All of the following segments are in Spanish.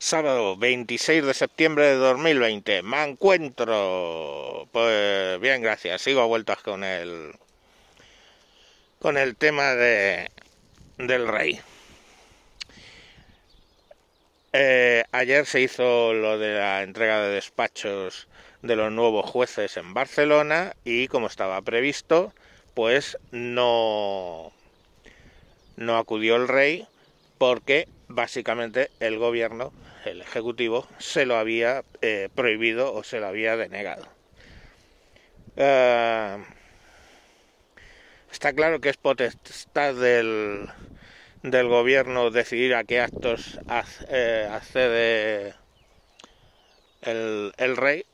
Sábado 26 de septiembre de 2020. Me encuentro. Pues bien, gracias. Sigo a vueltas con el. con el tema de. del rey. Eh, ayer se hizo lo de la entrega de despachos de los nuevos jueces en Barcelona y como estaba previsto, pues no no acudió el rey porque básicamente el gobierno el Ejecutivo se lo había eh, prohibido o se lo había denegado. Uh, está claro que es potestad del, del gobierno decidir a qué actos eh, accede el, el, rey,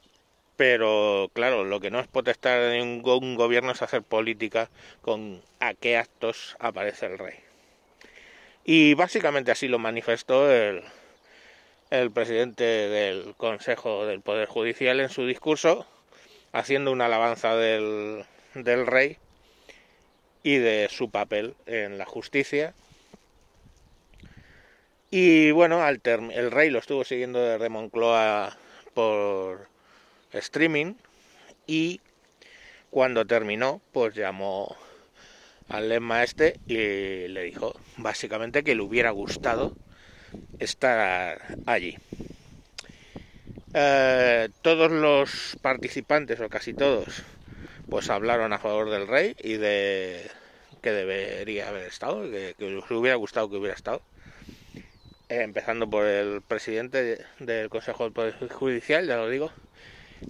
pero claro, lo que no es potestad de ningún gobierno es hacer política con a qué actos aparece el rey. Y básicamente así lo manifestó el, el presidente del Consejo del Poder Judicial en su discurso, haciendo una alabanza del, del rey y de su papel en la justicia. Y bueno, al el rey lo estuvo siguiendo desde Moncloa por streaming y cuando terminó, pues llamó al lema este y le dijo básicamente que le hubiera gustado estar allí. Eh, todos los participantes, o casi todos, pues hablaron a favor del rey y de que debería haber estado, que, que hubiera gustado que hubiera estado. Eh, empezando por el presidente del Consejo Judicial, ya lo digo.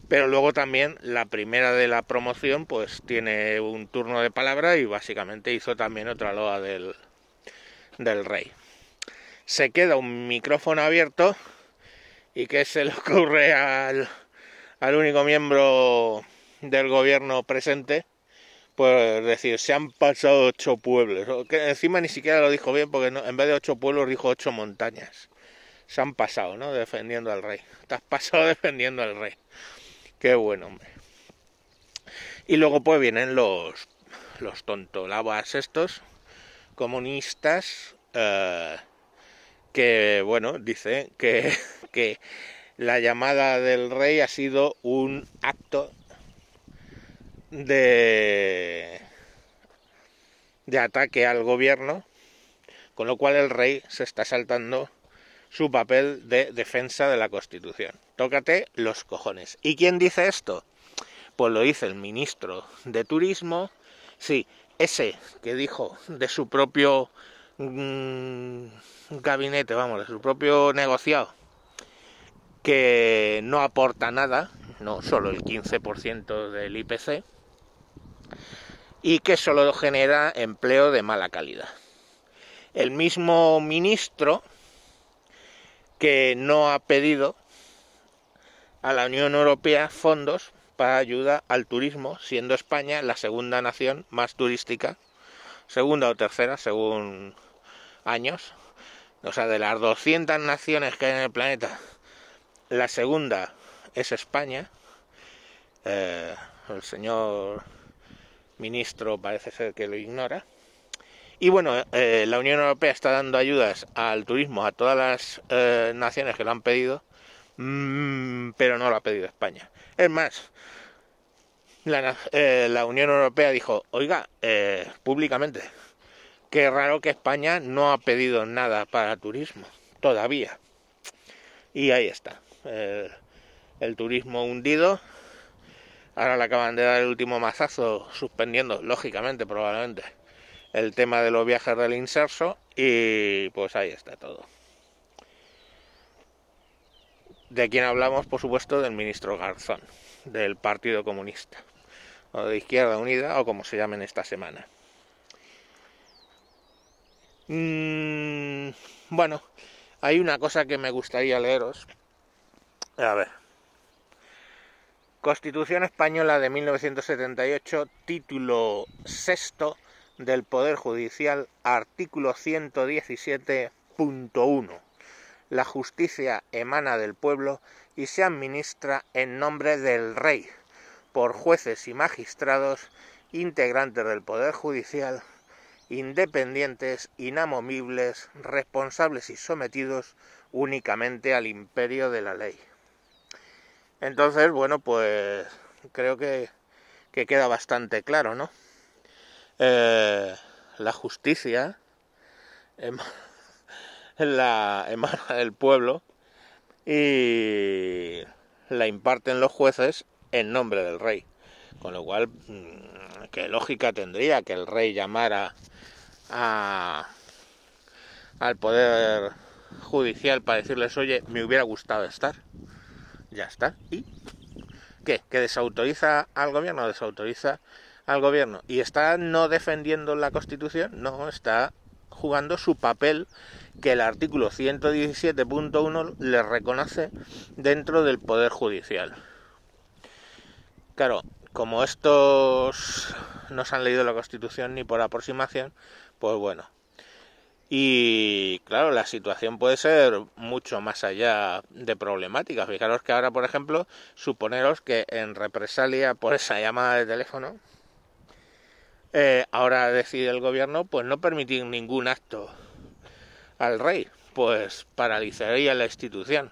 Pero luego también la primera de la promoción, pues tiene un turno de palabra y básicamente hizo también otra loa del, del rey se queda un micrófono abierto y que se le ocurre al, al único miembro del gobierno presente, pues decir, se han pasado ocho pueblos, que encima ni siquiera lo dijo bien porque en vez de ocho pueblos dijo ocho montañas. Se han pasado, ¿no? Defendiendo al rey. Te has pasado defendiendo al rey. Qué bueno, hombre. Y luego pues vienen los, los tontolabas estos, comunistas, eh, que, bueno, dice que, que la llamada del rey ha sido un acto de, de ataque al gobierno, con lo cual el rey se está saltando su papel de defensa de la Constitución. Tócate los cojones. ¿Y quién dice esto? Pues lo dice el ministro de Turismo, sí, ese que dijo de su propio un gabinete, vamos, de su propio negociado, que no aporta nada, no solo el 15% del IPC, y que solo genera empleo de mala calidad. El mismo ministro que no ha pedido a la Unión Europea fondos para ayuda al turismo, siendo España la segunda nación más turística, segunda o tercera, según años, o sea, de las 200 naciones que hay en el planeta, la segunda es España. Eh, el señor ministro parece ser que lo ignora. Y bueno, eh, la Unión Europea está dando ayudas al turismo a todas las eh, naciones que lo han pedido, mm, pero no lo ha pedido España. Es más, la, la Unión Europea dijo, oiga, públicamente, Qué raro que España no ha pedido nada para turismo, todavía. Y ahí está, el, turismo hundido. Ahora le acaban de dar el último mazazo, suspendiendo, lógicamente, probablemente, el tema de los viajes del inserso. Y pues ahí está todo. ¿De quién hablamos? Por supuesto, del ministro Garzón, del Partido Comunista, o de Izquierda Unida, o como se llamen esta semana. Mm, bueno, hay una cosa que me gustaría leeros. A ver. Constitución Española de 1978, título sexto del Poder Judicial, artículo 117.1. La justicia emana del pueblo y se administra en nombre del rey, por jueces y magistrados, integrantes del Poder Judicial, independientes, inamovibles, responsables y sometidos únicamente al imperio de la ley. Entonces, bueno, pues creo que, queda bastante claro, ¿no? Eh, la justicia la emana del pueblo y la imparten los jueces en nombre del rey. Con lo cual, mm, ¿qué lógica tendría que el rey llamara a, al poder judicial para decirles, oye, me hubiera gustado estar? Ya está. ¿Y qué? ¿Que desautoriza al gobierno? Desautoriza al gobierno. ¿Y está no defendiendo la Constitución? No, está jugando su papel que el artículo 117.1 le reconoce dentro del Poder Judicial. Claro, como estos no se han leído la Constitución ni por aproximación, pues bueno. Y claro, la situación puede ser mucho más allá de problemática. Fijaros que ahora, por ejemplo, suponeros que en represalia por esa llamada de teléfono, eh, ahora decide el gobierno pues no permitir ningún acto al rey, pues paralizaría la institución.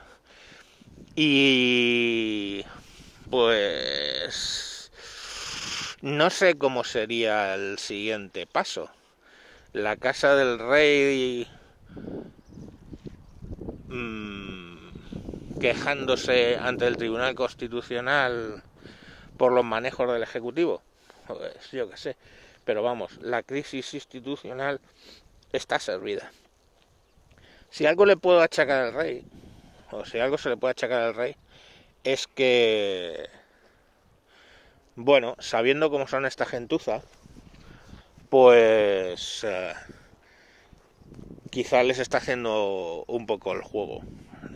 Y pues no sé cómo sería el siguiente paso. La casa del rey mm, quejándose ante el Tribunal Constitucional por los manejos del Ejecutivo. Pues yo qué sé. Pero vamos, la crisis institucional está servida. Si algo le puedo achacar al rey, o si algo se le puede achacar al rey, es que, bueno, sabiendo cómo son esta gentuza, pues eh, quizá les está haciendo un poco el juego.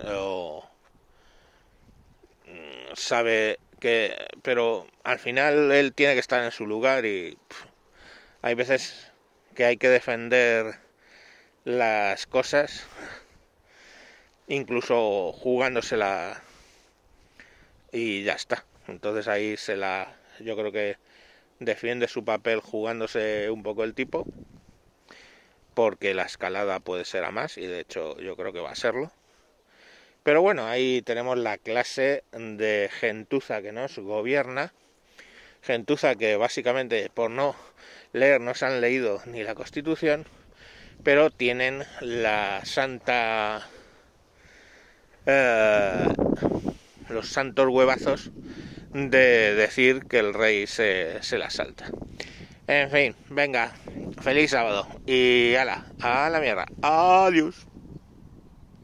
O, mm, sabe que, pero al final él tiene que estar en su lugar y hay veces que hay que defender las cosas, incluso jugándosela y ya está. Entonces ahí se la, yo creo que defiende su papel jugándose un poco el tipo, porque la escalada puede ser a más y de hecho yo creo que va a serlo. Pero bueno, ahí tenemos la clase de gentuza que nos gobierna, gentuza que básicamente por no leer no se han leído ni la Constitución pero tienen la santa... Eh, los santos huevazos de decir que el rey se, se la salta. En fin, venga, feliz sábado y ala, a la mierda. Adiós.